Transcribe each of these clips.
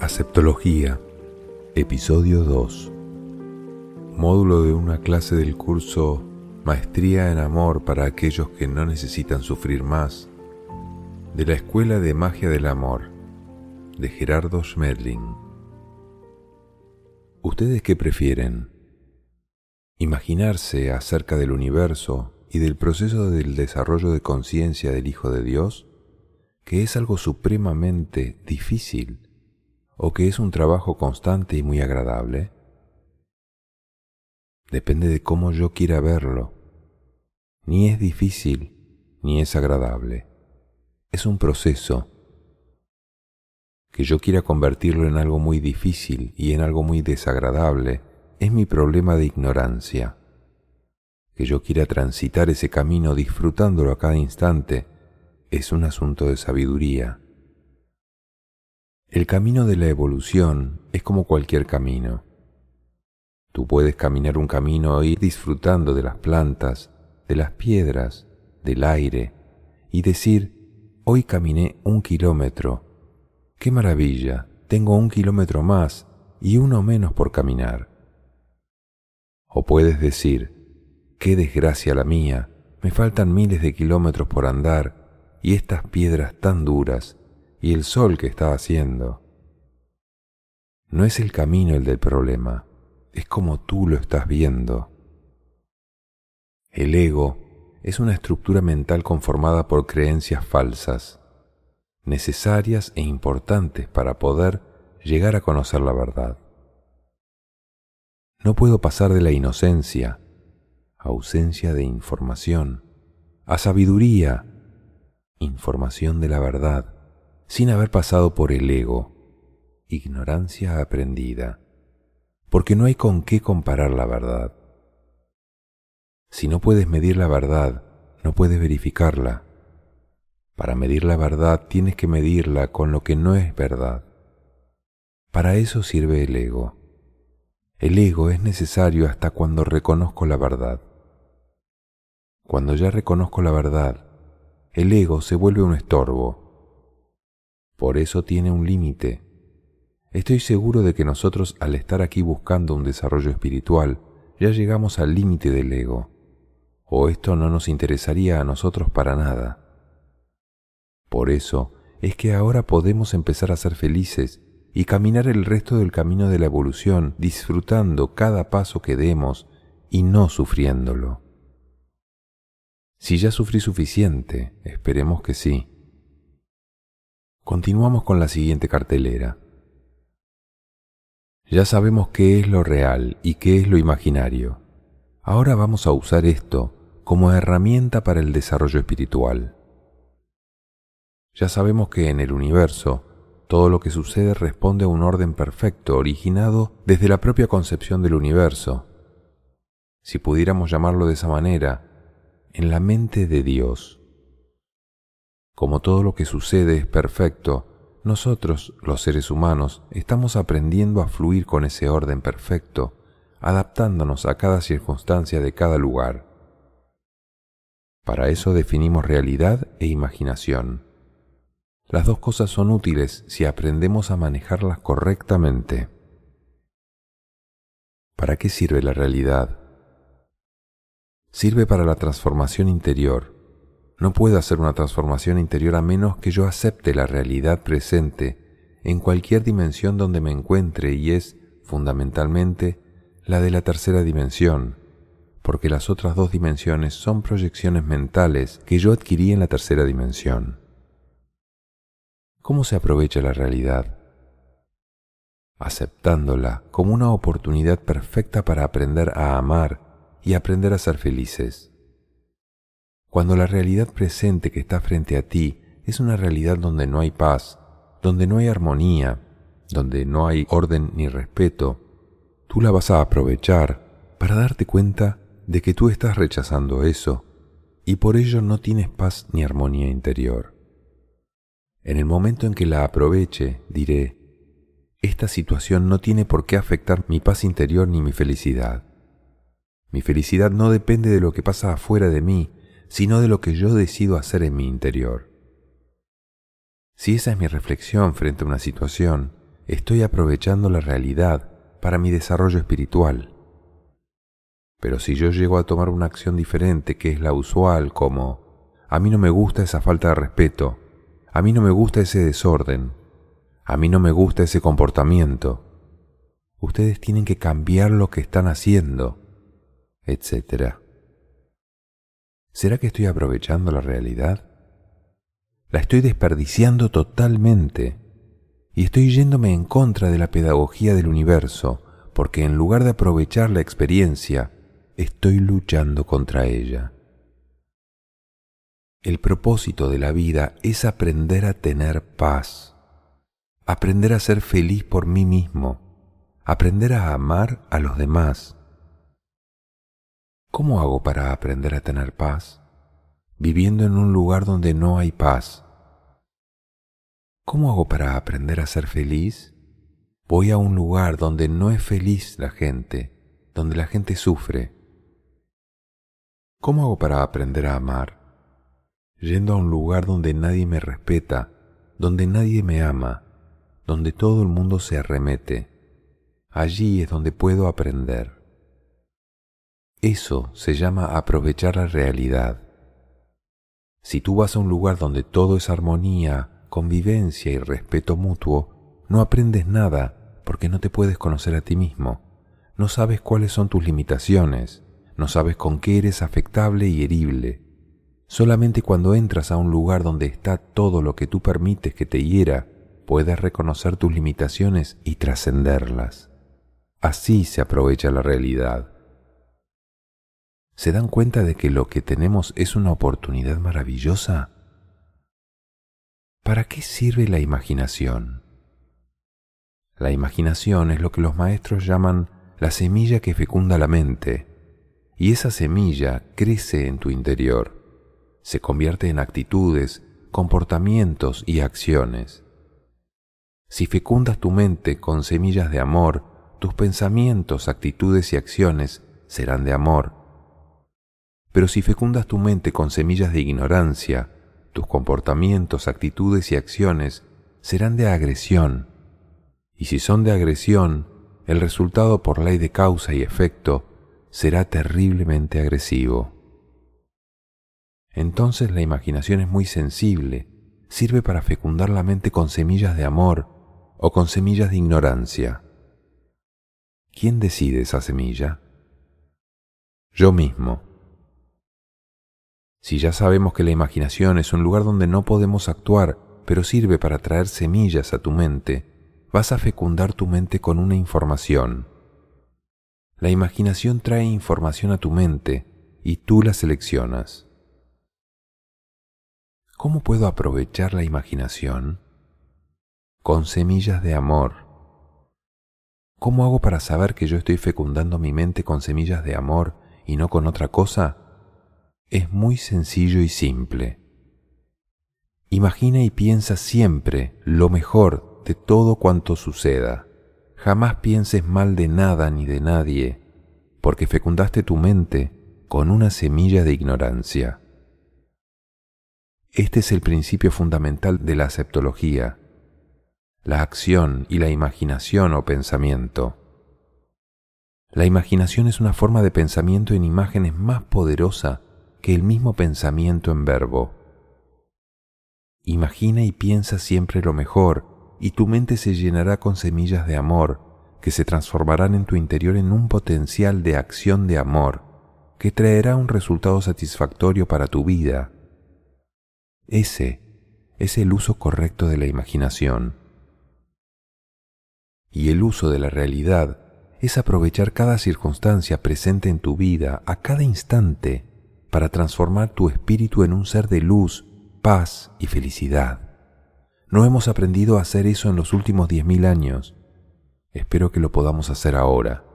Aceptología, episodio 2. Módulo de una clase del curso Maestría en Amor para aquellos que no necesitan sufrir más, de la Escuela de Magia del Amor, de Gerardo Schmedling. ¿Ustedes qué prefieren? ¿Imaginarse acerca del universo y del proceso del desarrollo de conciencia del Hijo de Dios, que es algo supremamente difícil? o que es un trabajo constante y muy agradable? Depende de cómo yo quiera verlo. Ni es difícil, ni es agradable. Es un proceso. Que yo quiera convertirlo en algo muy difícil y en algo muy desagradable es mi problema de ignorancia. Que yo quiera transitar ese camino disfrutándolo a cada instante es un asunto de sabiduría. El camino de la evolución es como cualquier camino. Tú puedes caminar un camino e ir disfrutando de las plantas, de las piedras, del aire, y decir, hoy caminé un kilómetro. ¡Qué maravilla! Tengo un kilómetro más y uno menos por caminar. O puedes decir, qué desgracia la mía, me faltan miles de kilómetros por andar y estas piedras tan duras y el sol que está haciendo. No es el camino el del problema, es como tú lo estás viendo. El ego es una estructura mental conformada por creencias falsas, necesarias e importantes para poder llegar a conocer la verdad. No puedo pasar de la inocencia, ausencia de información, a sabiduría, información de la verdad sin haber pasado por el ego, ignorancia aprendida, porque no hay con qué comparar la verdad. Si no puedes medir la verdad, no puedes verificarla. Para medir la verdad tienes que medirla con lo que no es verdad. Para eso sirve el ego. El ego es necesario hasta cuando reconozco la verdad. Cuando ya reconozco la verdad, el ego se vuelve un estorbo por eso tiene un límite. Estoy seguro de que nosotros al estar aquí buscando un desarrollo espiritual, ya llegamos al límite del ego, o esto no nos interesaría a nosotros para nada. Por eso es que ahora podemos empezar a ser felices y caminar el resto del camino de la evolución disfrutando cada paso que demos y no sufriéndolo. Si ya sufrí suficiente, esperemos que sí. Continuamos con la siguiente cartelera. Ya sabemos qué es lo real y qué es lo imaginario. Ahora vamos a usar esto como herramienta para el desarrollo espiritual. Ya sabemos que en el universo todo lo que sucede responde a un orden perfecto originado desde la propia concepción del universo. Si pudiéramos llamarlo de esa manera, en la mente de Dios. Como todo lo que sucede es perfecto, nosotros, los seres humanos, estamos aprendiendo a fluir con ese orden perfecto, adaptándonos a cada circunstancia de cada lugar. Para eso definimos realidad e imaginación. Las dos cosas son útiles si aprendemos a manejarlas correctamente. ¿Para qué sirve la realidad? Sirve para la transformación interior, no puedo hacer una transformación interior a menos que yo acepte la realidad presente en cualquier dimensión donde me encuentre y es, fundamentalmente, la de la tercera dimensión, porque las otras dos dimensiones son proyecciones mentales que yo adquirí en la tercera dimensión. ¿Cómo se aprovecha la realidad? Aceptándola como una oportunidad perfecta para aprender a amar y aprender a ser felices. Cuando la realidad presente que está frente a ti es una realidad donde no hay paz, donde no hay armonía, donde no hay orden ni respeto, tú la vas a aprovechar para darte cuenta de que tú estás rechazando eso y por ello no tienes paz ni armonía interior. En el momento en que la aproveche, diré, esta situación no tiene por qué afectar mi paz interior ni mi felicidad. Mi felicidad no depende de lo que pasa afuera de mí, sino de lo que yo decido hacer en mi interior. Si esa es mi reflexión frente a una situación, estoy aprovechando la realidad para mi desarrollo espiritual. Pero si yo llego a tomar una acción diferente que es la usual, como a mí no me gusta esa falta de respeto, a mí no me gusta ese desorden, a mí no me gusta ese comportamiento, ustedes tienen que cambiar lo que están haciendo, etc. ¿Será que estoy aprovechando la realidad? La estoy desperdiciando totalmente y estoy yéndome en contra de la pedagogía del universo porque en lugar de aprovechar la experiencia, estoy luchando contra ella. El propósito de la vida es aprender a tener paz, aprender a ser feliz por mí mismo, aprender a amar a los demás. ¿Cómo hago para aprender a tener paz? Viviendo en un lugar donde no hay paz. ¿Cómo hago para aprender a ser feliz? Voy a un lugar donde no es feliz la gente, donde la gente sufre. ¿Cómo hago para aprender a amar? Yendo a un lugar donde nadie me respeta, donde nadie me ama, donde todo el mundo se arremete. Allí es donde puedo aprender. Eso se llama aprovechar la realidad. Si tú vas a un lugar donde todo es armonía, convivencia y respeto mutuo, no aprendes nada porque no te puedes conocer a ti mismo, no sabes cuáles son tus limitaciones, no sabes con qué eres afectable y herible. Solamente cuando entras a un lugar donde está todo lo que tú permites que te hiera, puedes reconocer tus limitaciones y trascenderlas. Así se aprovecha la realidad. ¿Se dan cuenta de que lo que tenemos es una oportunidad maravillosa? ¿Para qué sirve la imaginación? La imaginación es lo que los maestros llaman la semilla que fecunda la mente, y esa semilla crece en tu interior, se convierte en actitudes, comportamientos y acciones. Si fecundas tu mente con semillas de amor, tus pensamientos, actitudes y acciones serán de amor. Pero si fecundas tu mente con semillas de ignorancia, tus comportamientos, actitudes y acciones serán de agresión. Y si son de agresión, el resultado por ley de causa y efecto será terriblemente agresivo. Entonces la imaginación es muy sensible, sirve para fecundar la mente con semillas de amor o con semillas de ignorancia. ¿Quién decide esa semilla? Yo mismo. Si ya sabemos que la imaginación es un lugar donde no podemos actuar, pero sirve para traer semillas a tu mente, vas a fecundar tu mente con una información. La imaginación trae información a tu mente y tú la seleccionas. ¿Cómo puedo aprovechar la imaginación? Con semillas de amor ¿Cómo hago para saber que yo estoy fecundando mi mente con semillas de amor y no con otra cosa? Es muy sencillo y simple. Imagina y piensa siempre lo mejor de todo cuanto suceda. Jamás pienses mal de nada ni de nadie, porque fecundaste tu mente con una semilla de ignorancia. Este es el principio fundamental de la aceptología la acción y la imaginación o pensamiento. La imaginación es una forma de pensamiento en imágenes más poderosa que el mismo pensamiento en verbo. Imagina y piensa siempre lo mejor y tu mente se llenará con semillas de amor que se transformarán en tu interior en un potencial de acción de amor que traerá un resultado satisfactorio para tu vida. Ese es el uso correcto de la imaginación y el uso de la realidad es aprovechar cada circunstancia presente en tu vida a cada instante para transformar tu espíritu en un ser de luz, paz y felicidad. No hemos aprendido a hacer eso en los últimos diez mil años. Espero que lo podamos hacer ahora.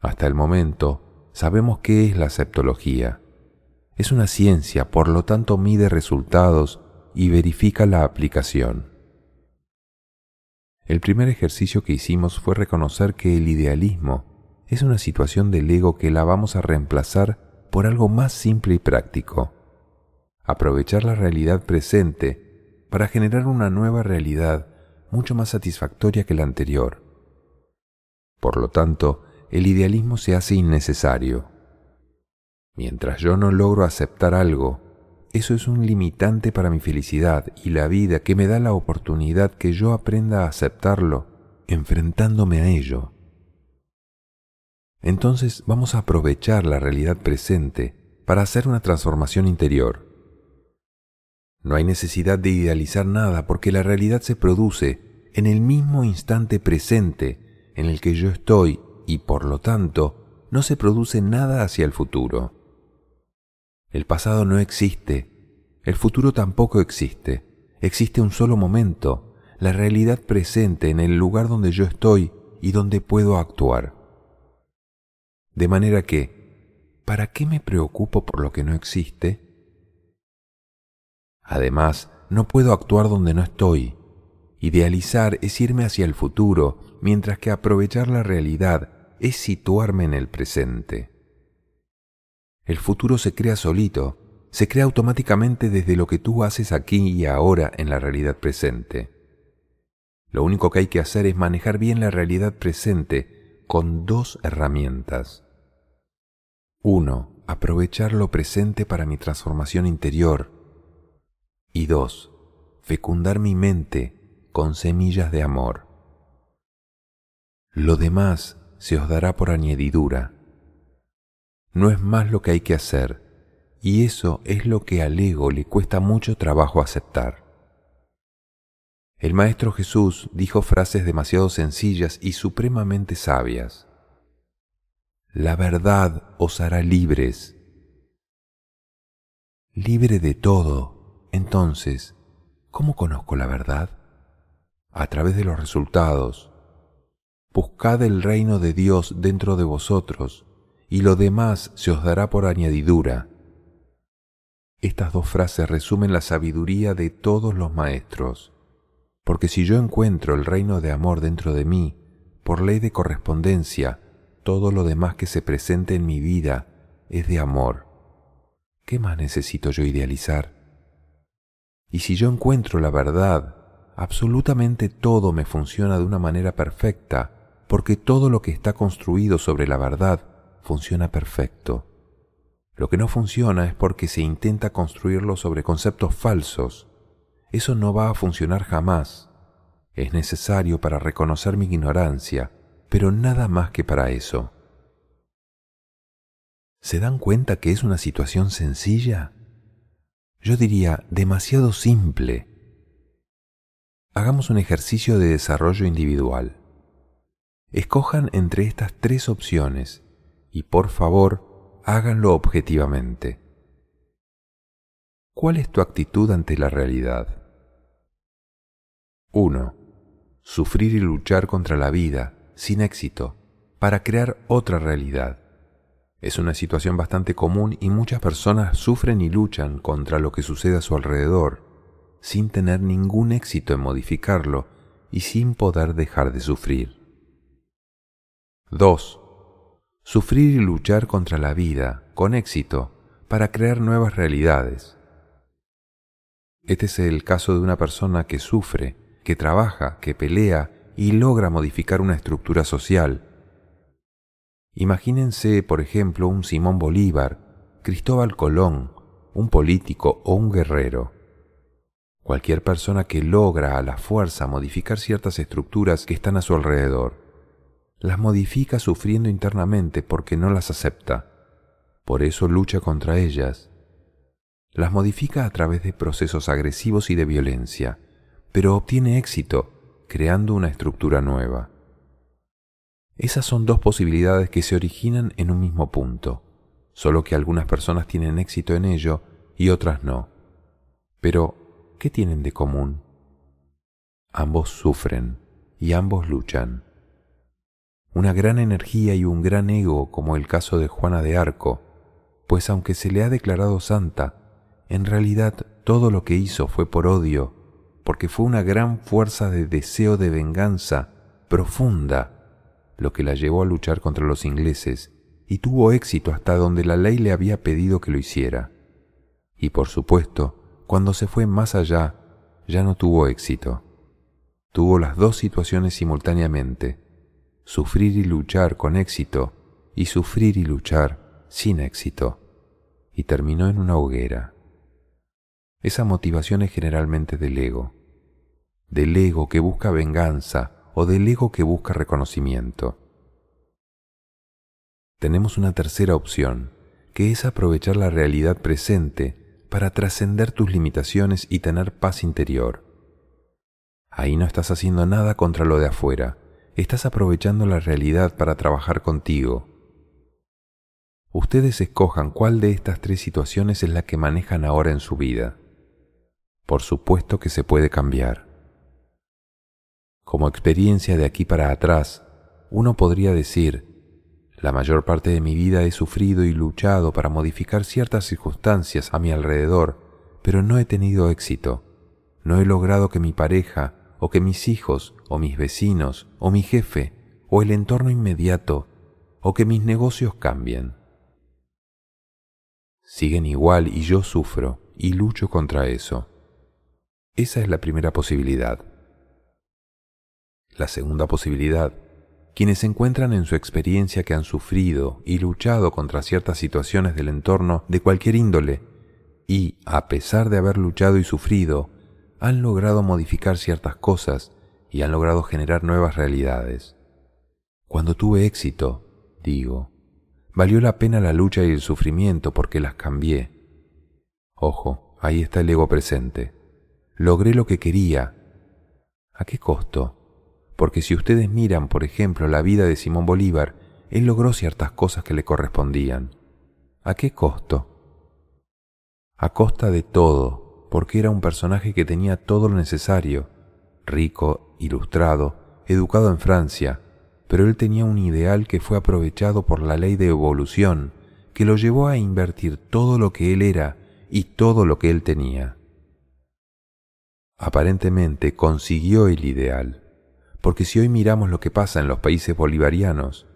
Hasta el momento, sabemos qué es la septología. Es una ciencia, por lo tanto mide resultados y verifica la aplicación. El primer ejercicio que hicimos fue reconocer que el idealismo es una situación del ego que la vamos a reemplazar por algo más simple y práctico. Aprovechar la realidad presente para generar una nueva realidad mucho más satisfactoria que la anterior. Por lo tanto, el idealismo se hace innecesario. Mientras yo no logro aceptar algo, eso es un limitante para mi felicidad y la vida que me da la oportunidad que yo aprenda a aceptarlo enfrentándome a ello. Entonces vamos a aprovechar la realidad presente para hacer una transformación interior. No hay necesidad de idealizar nada porque la realidad se produce en el mismo instante presente en el que yo estoy y por lo tanto no se produce nada hacia el futuro. El pasado no existe, el futuro tampoco existe, existe un solo momento, la realidad presente en el lugar donde yo estoy y donde puedo actuar. De manera que, ¿para qué me preocupo por lo que no existe? Además, no puedo actuar donde no estoy. Idealizar es irme hacia el futuro, mientras que aprovechar la realidad es situarme en el presente. El futuro se crea solito, se crea automáticamente desde lo que tú haces aquí y ahora en la realidad presente. Lo único que hay que hacer es manejar bien la realidad presente con dos herramientas. Uno, aprovechar lo presente para mi transformación interior y dos, fecundar mi mente con semillas de amor. Lo demás se os dará por añadidura. No es más lo que hay que hacer, y eso es lo que al ego le cuesta mucho trabajo aceptar. El Maestro Jesús dijo frases demasiado sencillas y supremamente sabias. La verdad os hará libres. Libre de todo, entonces, ¿cómo conozco la verdad? A través de los resultados. Buscad el reino de Dios dentro de vosotros, y lo demás se os dará por añadidura. Estas dos frases resumen la sabiduría de todos los maestros, porque si yo encuentro el reino de amor dentro de mí, por ley de correspondencia, todo lo demás que se presente en mi vida es de amor. ¿Qué más necesito yo idealizar? Y si yo encuentro la verdad, absolutamente todo me funciona de una manera perfecta, porque todo lo que está construido sobre la verdad funciona perfecto. Lo que no funciona es porque se intenta construirlo sobre conceptos falsos. Eso no va a funcionar jamás. Es necesario para reconocer mi ignorancia, pero nada más que para eso. ¿Se dan cuenta que es una situación sencilla? yo diría demasiado simple. Hagamos un ejercicio de desarrollo individual. Escojan entre estas tres opciones y por favor háganlo objetivamente. ¿Cuál es tu actitud ante la realidad? 1. Sufrir y luchar contra la vida sin éxito para crear otra realidad. Es una situación bastante común y muchas personas sufren y luchan contra lo que sucede a su alrededor, sin tener ningún éxito en modificarlo y sin poder dejar de sufrir. 2. Sufrir y luchar contra la vida, con éxito, para crear nuevas realidades. Este es el caso de una persona que sufre, que trabaja, que pelea y logra modificar una estructura social, Imagínense, por ejemplo, un Simón Bolívar, Cristóbal Colón, un político o un guerrero. Cualquier persona que logra a la fuerza modificar ciertas estructuras que están a su alrededor, las modifica sufriendo internamente porque no las acepta. Por eso lucha contra ellas. Las modifica a través de procesos agresivos y de violencia, pero obtiene éxito creando una estructura nueva. Esas son dos posibilidades que se originan en un mismo punto, solo que algunas personas tienen éxito en ello y otras no. Pero, ¿qué tienen de común? Ambos sufren y ambos luchan. Una gran energía y un gran ego como el caso de Juana de Arco, pues aunque se le ha declarado santa, en realidad todo lo que hizo fue por odio, porque fue una gran fuerza de deseo de venganza profunda lo que la llevó a luchar contra los ingleses y tuvo éxito hasta donde la ley le había pedido que lo hiciera. Y por supuesto, cuando se fue más allá, ya no tuvo éxito. Tuvo las dos situaciones simultáneamente, sufrir y luchar con éxito y sufrir y luchar sin éxito, y terminó en una hoguera. Esa motivación es generalmente del ego, del ego que busca venganza o del ego que busca reconocimiento. Tenemos una tercera opción, que es aprovechar la realidad presente para trascender tus limitaciones y tener paz interior. Ahí no estás haciendo nada contra lo de afuera, estás aprovechando la realidad para trabajar contigo. Ustedes escojan cuál de estas tres situaciones es la que manejan ahora en su vida. Por supuesto que se puede cambiar. Como experiencia de aquí para atrás, uno podría decir, la mayor parte de mi vida he sufrido y luchado para modificar ciertas circunstancias a mi alrededor, pero no he tenido éxito. No he logrado que mi pareja, o que mis hijos, o mis vecinos, o mi jefe, o el entorno inmediato, o que mis negocios cambien. Siguen igual y yo sufro y lucho contra eso. Esa es la primera posibilidad. La segunda posibilidad quienes encuentran en su experiencia que han sufrido y luchado contra ciertas situaciones del entorno de cualquier índole y, a pesar de haber luchado y sufrido, han logrado modificar ciertas cosas y han logrado generar nuevas realidades. Cuando tuve éxito, digo, valió la pena la lucha y el sufrimiento porque las cambié. Ojo, ahí está el ego presente. Logré lo que quería. ¿A qué costo? porque si ustedes miran, por ejemplo, la vida de Simón Bolívar, él logró ciertas cosas que le correspondían. ¿A qué costo? A costa de todo, porque era un personaje que tenía todo lo necesario, rico, ilustrado, educado en Francia, pero él tenía un ideal que fue aprovechado por la ley de evolución, que lo llevó a invertir todo lo que él era y todo lo que él tenía. Aparentemente consiguió el ideal, porque si hoy miramos lo que pasa en los países bolivarianos,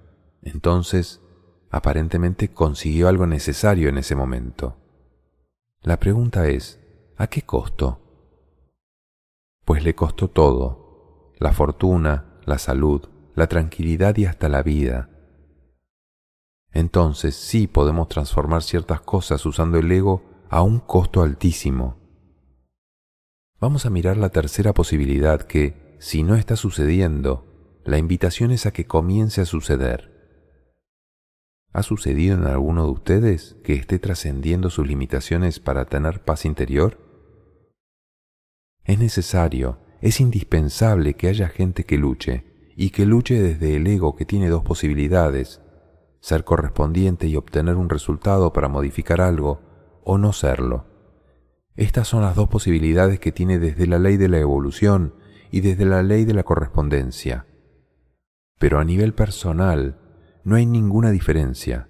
entonces aparentemente consiguió algo necesario en ese momento. La pregunta es, ¿a qué costo? Pues le costó todo, la fortuna, la salud, la tranquilidad y hasta la vida. Entonces sí podemos transformar ciertas cosas usando el ego a un costo altísimo. Vamos a mirar la tercera posibilidad que, si no está sucediendo, la invitación es a que comience a suceder. ¿Ha sucedido en alguno de ustedes que esté trascendiendo sus limitaciones para tener paz interior? Es necesario, es indispensable que haya gente que luche, y que luche desde el ego que tiene dos posibilidades, ser correspondiente y obtener un resultado para modificar algo, o no serlo. Estas son las dos posibilidades que tiene desde la ley de la evolución y desde la ley de la correspondencia. Pero a nivel personal no hay ninguna diferencia.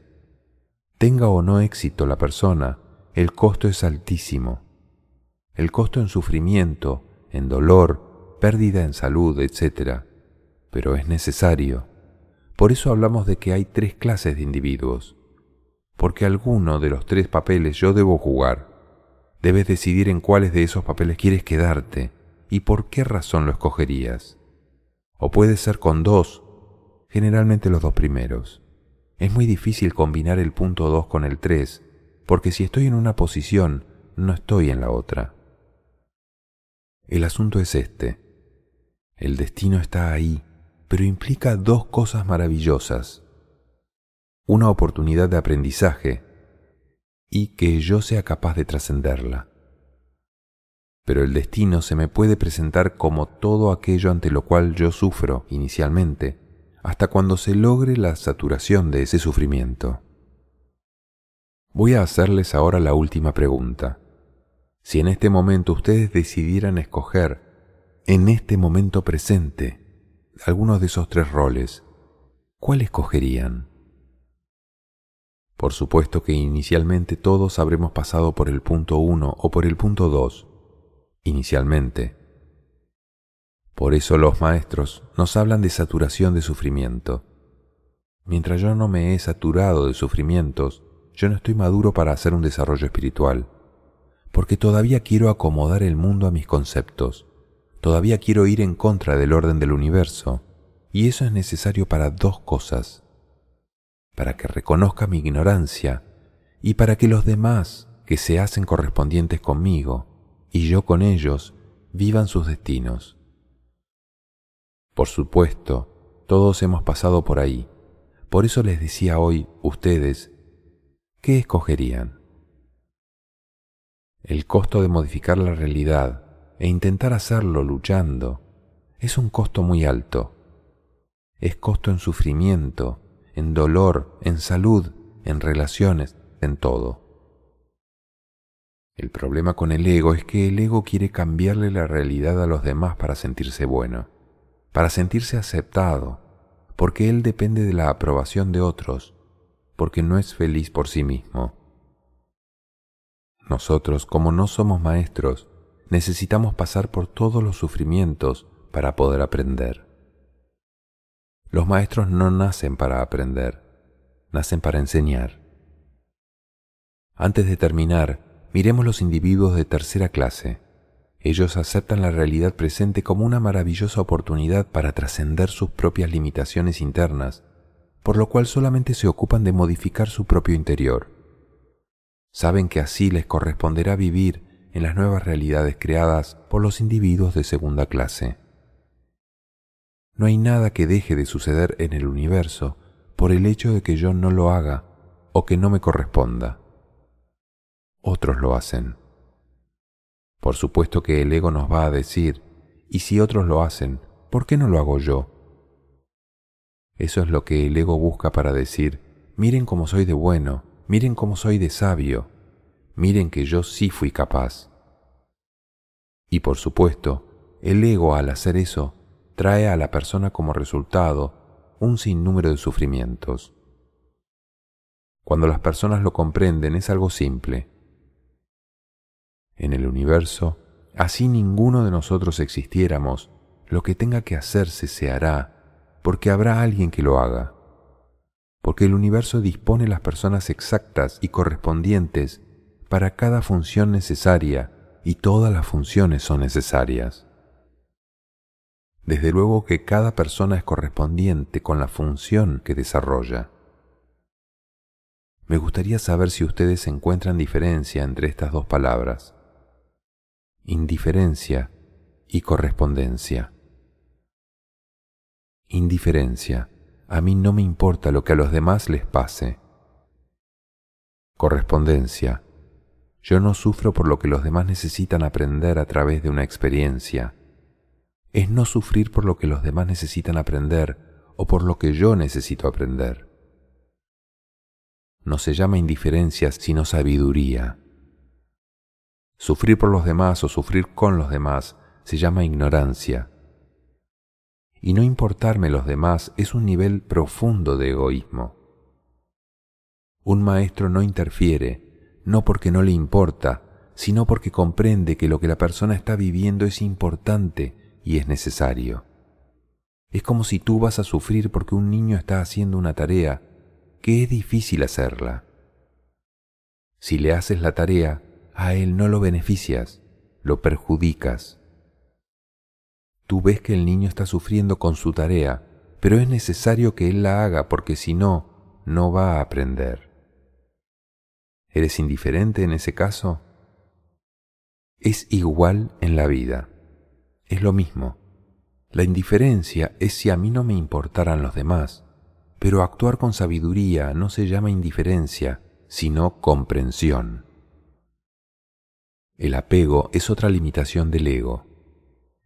Tenga o no éxito la persona, el costo es altísimo. El costo en sufrimiento, en dolor, pérdida en salud, etc. Pero es necesario. Por eso hablamos de que hay tres clases de individuos. Porque alguno de los tres papeles yo debo jugar. Debes decidir en cuáles de esos papeles quieres quedarte y por qué razón lo escogerías. O puede ser con dos, generalmente los dos primeros. Es muy difícil combinar el punto 2 con el 3, porque si estoy en una posición, no estoy en la otra. El asunto es este. El destino está ahí, pero implica dos cosas maravillosas. Una oportunidad de aprendizaje y que yo sea capaz de trascenderla pero el destino se me puede presentar como todo aquello ante lo cual yo sufro inicialmente, hasta cuando se logre la saturación de ese sufrimiento. Voy a hacerles ahora la última pregunta. Si en este momento ustedes decidieran escoger, en este momento presente, algunos de esos tres roles, ¿cuál escogerían? Por supuesto que inicialmente todos habremos pasado por el punto 1 o por el punto 2, inicialmente. Por eso los maestros nos hablan de saturación de sufrimiento. Mientras yo no me he saturado de sufrimientos, yo no estoy maduro para hacer un desarrollo espiritual, porque todavía quiero acomodar el mundo a mis conceptos, todavía quiero ir en contra del orden del universo, y eso es necesario para dos cosas, para que reconozca mi ignorancia y para que los demás que se hacen correspondientes conmigo y yo con ellos vivan sus destinos. Por supuesto, todos hemos pasado por ahí. Por eso les decía hoy, ustedes, ¿qué escogerían? El costo de modificar la realidad e intentar hacerlo luchando es un costo muy alto. Es costo en sufrimiento, en dolor, en salud, en relaciones, en todo. El problema con el ego es que el ego quiere cambiarle la realidad a los demás para sentirse bueno, para sentirse aceptado, porque él depende de la aprobación de otros, porque no es feliz por sí mismo. Nosotros, como no somos maestros, necesitamos pasar por todos los sufrimientos para poder aprender. Los maestros no nacen para aprender, nacen para enseñar. Antes de terminar, miremos los individuos de tercera clase. Ellos aceptan la realidad presente como una maravillosa oportunidad para trascender sus propias limitaciones internas, por lo cual solamente se ocupan de modificar su propio interior. Saben que así les corresponderá vivir en las nuevas realidades creadas por los individuos de segunda clase. No hay nada que deje de suceder en el universo por el hecho de que yo no lo haga o que no me corresponda. Otros lo hacen. Por supuesto que el ego nos va a decir, y si otros lo hacen, ¿por qué no lo hago yo? Eso es lo que el ego busca para decir, miren cómo soy de bueno, miren cómo soy de sabio, miren que yo sí fui capaz. Y por supuesto, el ego al hacer eso trae a la persona como resultado un sinnúmero de sufrimientos. Cuando las personas lo comprenden es algo simple. En el universo, así ninguno de nosotros existiéramos, lo que tenga que hacerse se hará, porque habrá alguien que lo haga. Porque el universo dispone las personas exactas y correspondientes para cada función necesaria y todas las funciones son necesarias. Desde luego que cada persona es correspondiente con la función que desarrolla. Me gustaría saber si ustedes encuentran diferencia entre estas dos palabras, indiferencia y correspondencia. Indiferencia. A mí no me importa lo que a los demás les pase. Correspondencia. Yo no sufro por lo que los demás necesitan aprender a través de una experiencia es no sufrir por lo que los demás necesitan aprender o por lo que yo necesito aprender. No se llama indiferencia sino sabiduría. Sufrir por los demás o sufrir con los demás se llama ignorancia. Y no importarme los demás es un nivel profundo de egoísmo. Un maestro no interfiere, no porque no le importa, sino porque comprende que lo que la persona está viviendo es importante y es necesario. Es como si tú vas a sufrir porque un niño está haciendo una tarea que es difícil hacerla. Si le haces la tarea, a él no lo beneficias, lo perjudicas. Tú ves que el niño está sufriendo con su tarea, pero es necesario que él la haga porque si no, no va a aprender. ¿Eres indiferente en ese caso? Es igual en la vida es lo mismo. La indiferencia es si a mí no me importaran los demás, pero actuar con sabiduría no se llama indiferencia, sino comprensión. El apego es otra limitación del ego.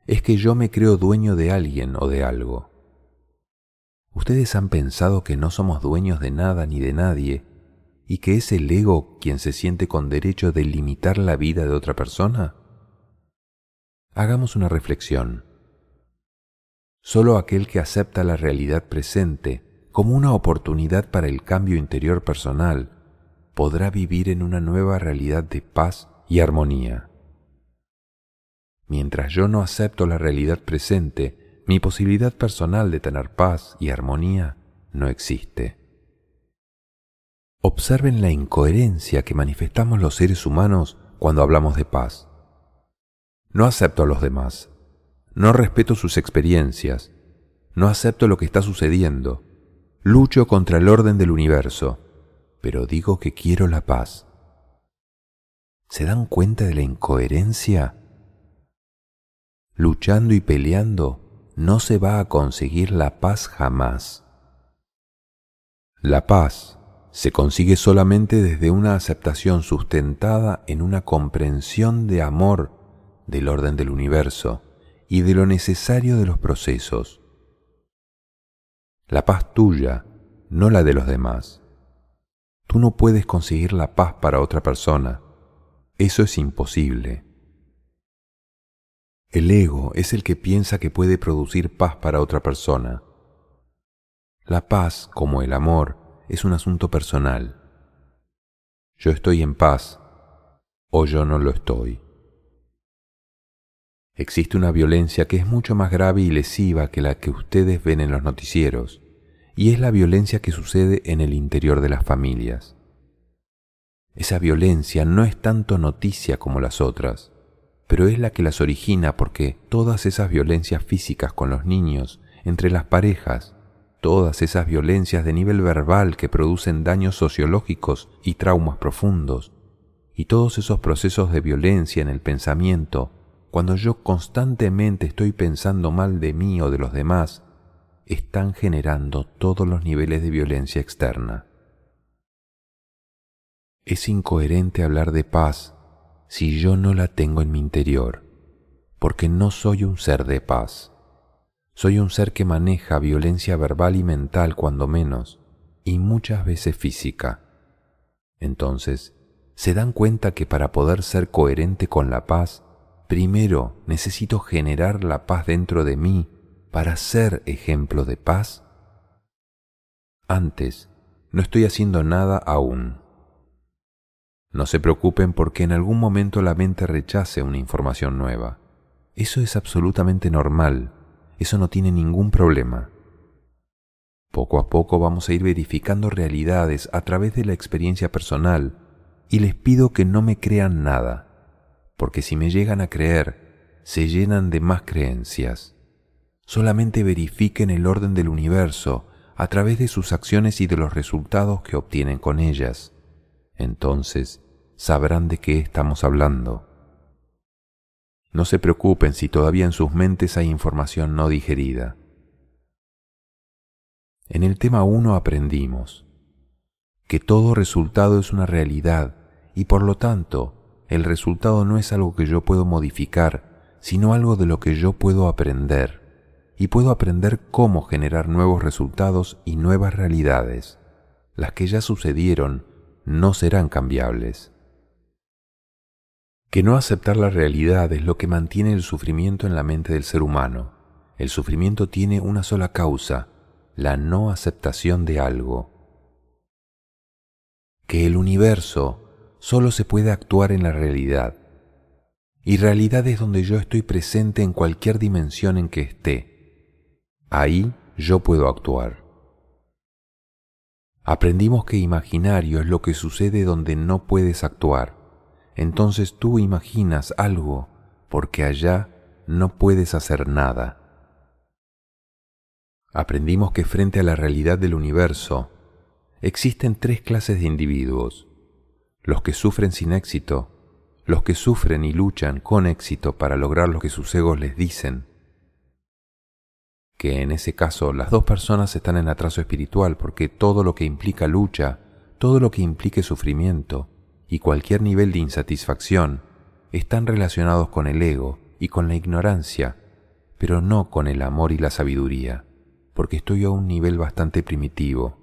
Es que yo me creo dueño de alguien o de algo. ¿Ustedes han pensado que no somos dueños de nada ni de nadie y que es el ego quien se siente con derecho de limitar la vida de otra persona? Hagamos una reflexión. Solo aquel que acepta la realidad presente como una oportunidad para el cambio interior personal podrá vivir en una nueva realidad de paz y armonía. Mientras yo no acepto la realidad presente, mi posibilidad personal de tener paz y armonía no existe. Observen la incoherencia que manifestamos los seres humanos cuando hablamos de paz. No acepto a los demás, no respeto sus experiencias, no acepto lo que está sucediendo, lucho contra el orden del universo, pero digo que quiero la paz. ¿Se dan cuenta de la incoherencia? Luchando y peleando no se va a conseguir la paz jamás. La paz se consigue solamente desde una aceptación sustentada en una comprensión de amor del orden del universo y de lo necesario de los procesos. La paz tuya, no la de los demás. Tú no puedes conseguir la paz para otra persona. Eso es imposible. El ego es el que piensa que puede producir paz para otra persona. La paz, como el amor, es un asunto personal. Yo estoy en paz o yo no lo estoy. Existe una violencia que es mucho más grave y lesiva que la que ustedes ven en los noticieros, y es la violencia que sucede en el interior de las familias. Esa violencia no es tanto noticia como las otras, pero es la que las origina porque todas esas violencias físicas con los niños, entre las parejas, todas esas violencias de nivel verbal que producen daños sociológicos y traumas profundos, y todos esos procesos de violencia en el pensamiento, cuando yo constantemente estoy pensando mal de mí o de los demás, están generando todos los niveles de violencia externa. Es incoherente hablar de paz si yo no la tengo en mi interior, porque no soy un ser de paz. Soy un ser que maneja violencia verbal y mental cuando menos, y muchas veces física. Entonces, se dan cuenta que para poder ser coherente con la paz, primero necesito generar la paz dentro de mí para ser ejemplo de paz. Antes, no estoy haciendo nada aún. No se preocupen porque en algún momento la mente rechace una información nueva. Eso es absolutamente normal eso no tiene ningún problema. Poco a poco vamos a ir verificando realidades a través de la experiencia personal y les pido que no me crean nada, porque si me llegan a creer, se llenan de más creencias. Solamente verifiquen el orden del universo a través de sus acciones y de los resultados que obtienen con ellas. Entonces sabrán de qué estamos hablando. No se preocupen si todavía en sus mentes hay información no digerida. En el tema 1 aprendimos que todo resultado es una realidad y por lo tanto el resultado no es algo que yo puedo modificar, sino algo de lo que yo puedo aprender y puedo aprender cómo generar nuevos resultados y nuevas realidades. Las que ya sucedieron no serán cambiables que no aceptar la realidad es lo que mantiene el sufrimiento en la mente del ser humano. El sufrimiento tiene una sola causa, la no aceptación de algo. Que el universo solo se puede actuar en la realidad. Y realidad es donde yo estoy presente en cualquier dimensión en que esté. Ahí yo puedo actuar. Aprendimos que imaginario es lo que sucede donde no puedes actuar entonces tú imaginas algo porque allá no puedes hacer nada. Aprendimos que frente a la realidad del universo existen tres clases de individuos, los que sufren sin éxito, los que sufren y luchan con éxito para lograr lo que sus egos les dicen, que en ese caso las dos personas están en atraso espiritual porque todo lo que implica lucha, todo lo que implique sufrimiento, y cualquier nivel de insatisfacción están relacionados con el ego y con la ignorancia, pero no con el amor y la sabiduría, porque estoy a un nivel bastante primitivo.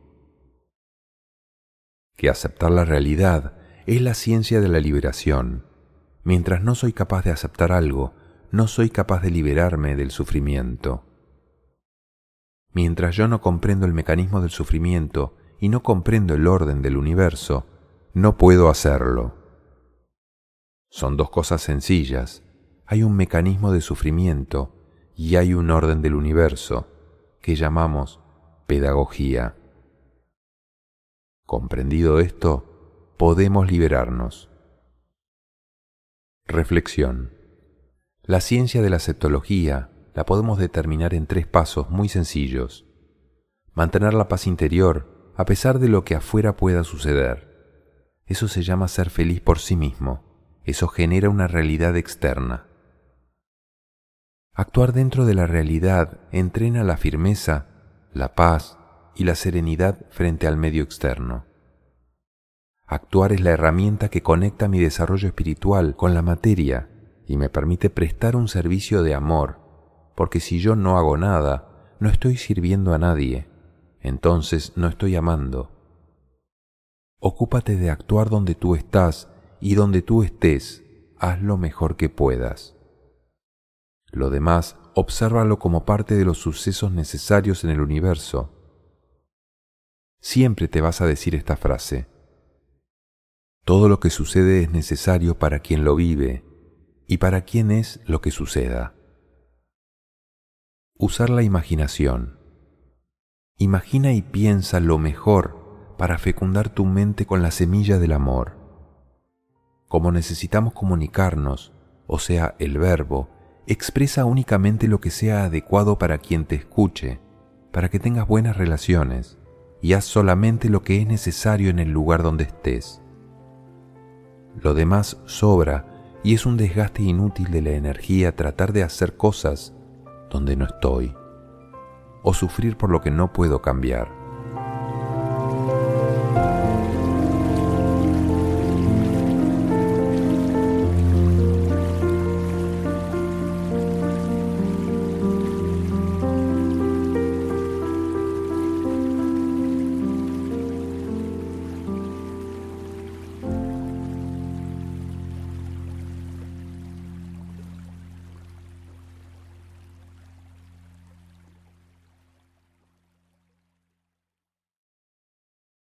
Que aceptar la realidad es la ciencia de la liberación. Mientras no soy capaz de aceptar algo, no soy capaz de liberarme del sufrimiento. Mientras yo no comprendo el mecanismo del sufrimiento y no comprendo el orden del universo, no puedo hacerlo. Son dos cosas sencillas. Hay un mecanismo de sufrimiento y hay un orden del universo que llamamos pedagogía. Comprendido esto, podemos liberarnos. Reflexión. La ciencia de la septología la podemos determinar en tres pasos muy sencillos. Mantener la paz interior a pesar de lo que afuera pueda suceder. Eso se llama ser feliz por sí mismo. Eso genera una realidad externa. Actuar dentro de la realidad entrena la firmeza, la paz y la serenidad frente al medio externo. Actuar es la herramienta que conecta mi desarrollo espiritual con la materia y me permite prestar un servicio de amor, porque si yo no hago nada, no estoy sirviendo a nadie, entonces no estoy amando. Ocúpate de actuar donde tú estás y donde tú estés, haz lo mejor que puedas. Lo demás, obsérvalo como parte de los sucesos necesarios en el universo. Siempre te vas a decir esta frase. Todo lo que sucede es necesario para quien lo vive y para quien es lo que suceda. Usar la imaginación. Imagina y piensa lo mejor para fecundar tu mente con la semilla del amor. Como necesitamos comunicarnos, o sea, el verbo, expresa únicamente lo que sea adecuado para quien te escuche, para que tengas buenas relaciones, y haz solamente lo que es necesario en el lugar donde estés. Lo demás sobra y es un desgaste inútil de la energía tratar de hacer cosas donde no estoy o sufrir por lo que no puedo cambiar.